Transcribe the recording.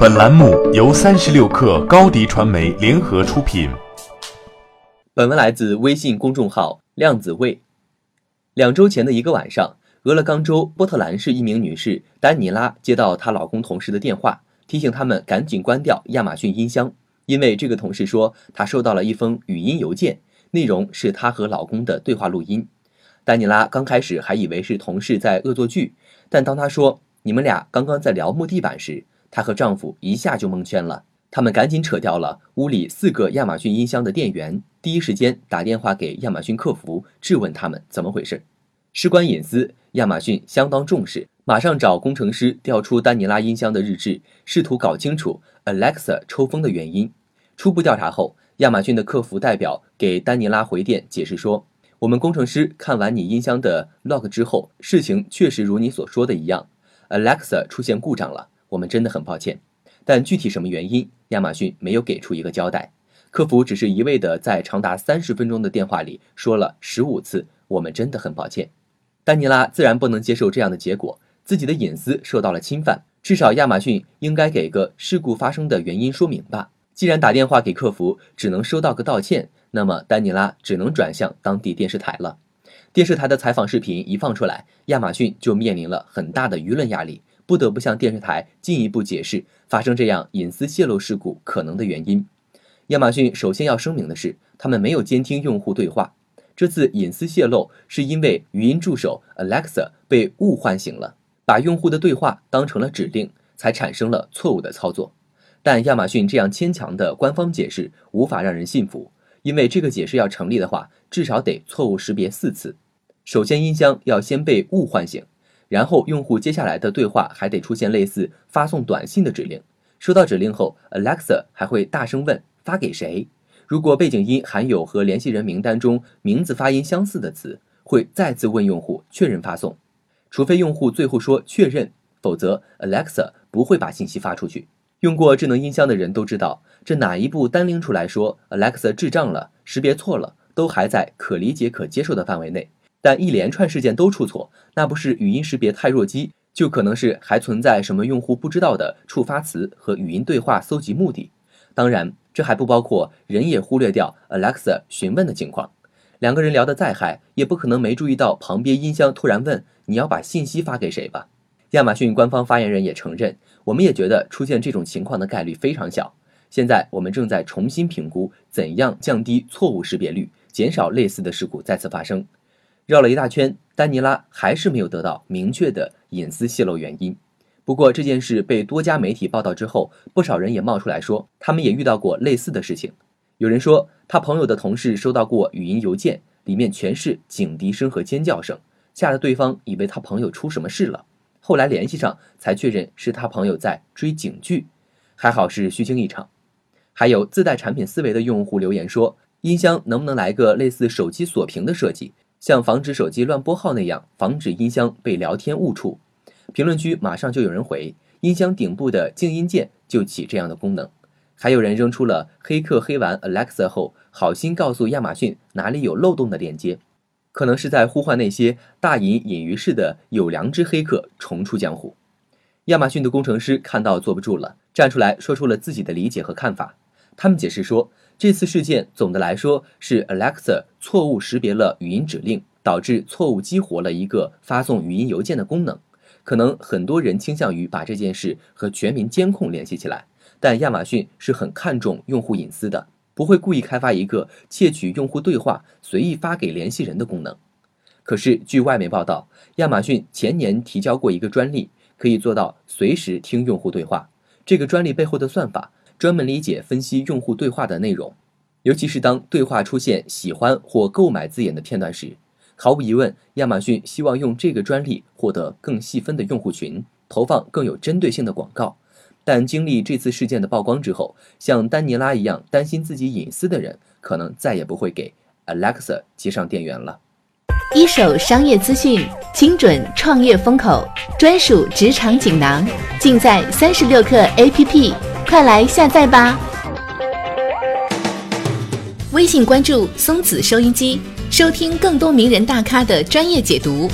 本栏目由三十六氪高低传媒联合出品。本文来自微信公众号“量子味”。两周前的一个晚上，俄勒冈州波特兰市一名女士丹尼拉接到她老公同事的电话，提醒他们赶紧关掉亚马逊音箱，因为这个同事说他收到了一封语音邮件，内容是她和老公的对话录音。丹尼拉刚开始还以为是同事在恶作剧，但当他说“你们俩刚刚在聊木地板”时，她和丈夫一下就蒙圈了。他们赶紧扯掉了屋里四个亚马逊音箱的电源，第一时间打电话给亚马逊客服，质问他们怎么回事。事关隐私，亚马逊相当重视，马上找工程师调出丹尼拉音箱的日志，试图搞清楚 Alexa 抽风的原因。初步调查后，亚马逊的客服代表给丹尼拉回电解释说。我们工程师看完你音箱的 log 之后，事情确实如你所说的一样，Alexa 出现故障了。我们真的很抱歉，但具体什么原因，亚马逊没有给出一个交代。客服只是一味的在长达三十分钟的电话里说了十五次“我们真的很抱歉”。丹尼拉自然不能接受这样的结果，自己的隐私受到了侵犯，至少亚马逊应该给个事故发生的原因说明吧。既然打电话给客服只能收到个道歉。那么，丹尼拉只能转向当地电视台了。电视台的采访视频一放出来，亚马逊就面临了很大的舆论压力，不得不向电视台进一步解释发生这样隐私泄露事故可能的原因。亚马逊首先要声明的是，他们没有监听用户对话。这次隐私泄露是因为语音助手 Alexa 被误唤醒了，把用户的对话当成了指令，才产生了错误的操作。但亚马逊这样牵强的官方解释无法让人信服。因为这个解释要成立的话，至少得错误识别四次。首先，音箱要先被误唤醒，然后用户接下来的对话还得出现类似发送短信的指令。收到指令后，Alexa 还会大声问发给谁。如果背景音含有和联系人名单中名字发音相似的词，会再次问用户确认发送。除非用户最后说确认，否则 Alexa 不会把信息发出去。用过智能音箱的人都知道，这哪一步单拎出来说 Alexa 智障了、识别错了，都还在可理解、可接受的范围内。但一连串事件都出错，那不是语音识别太弱鸡，就可能是还存在什么用户不知道的触发词和语音对话搜集目的。当然，这还不包括人也忽略掉 Alexa 询问的情况。两个人聊得再嗨，也不可能没注意到旁边音箱突然问：“你要把信息发给谁吧？”亚马逊官方发言人也承认。我们也觉得出现这种情况的概率非常小。现在我们正在重新评估怎样降低错误识别率，减少类似的事故再次发生。绕了一大圈，丹尼拉还是没有得到明确的隐私泄露原因。不过这件事被多家媒体报道之后，不少人也冒出来说，他们也遇到过类似的事情。有人说，他朋友的同事收到过语音邮件，里面全是警笛声和尖叫声，吓得对方以为他朋友出什么事了。后来联系上，才确认是他朋友在追警剧，还好是虚惊一场。还有自带产品思维的用户留言说，音箱能不能来个类似手机锁屏的设计，像防止手机乱拨号那样，防止音箱被聊天误触。评论区马上就有人回，音箱顶部的静音键就起这样的功能。还有人扔出了黑客黑完 Alexa 后，好心告诉亚马逊哪里有漏洞的链接。可能是在呼唤那些大隐隐于市的有良知黑客重出江湖。亚马逊的工程师看到坐不住了，站出来说出了自己的理解和看法。他们解释说，这次事件总的来说是 Alexa 错误识别了语音指令，导致错误激活了一个发送语音邮件的功能。可能很多人倾向于把这件事和全民监控联系起来，但亚马逊是很看重用户隐私的。不会故意开发一个窃取用户对话、随意发给联系人的功能。可是，据外媒报道，亚马逊前年提交过一个专利，可以做到随时听用户对话。这个专利背后的算法，专门理解分析用户对话的内容，尤其是当对话出现“喜欢”或“购买”字眼的片段时。毫无疑问，亚马逊希望用这个专利获得更细分的用户群，投放更有针对性的广告。但经历这次事件的曝光之后，像丹尼拉一样担心自己隐私的人，可能再也不会给 Alexa 接上电源了。一手商业资讯，精准创业风口，专属职场锦囊，尽在三十六课 APP，快来下载吧！微信关注松子收音机，收听更多名人大咖的专业解读。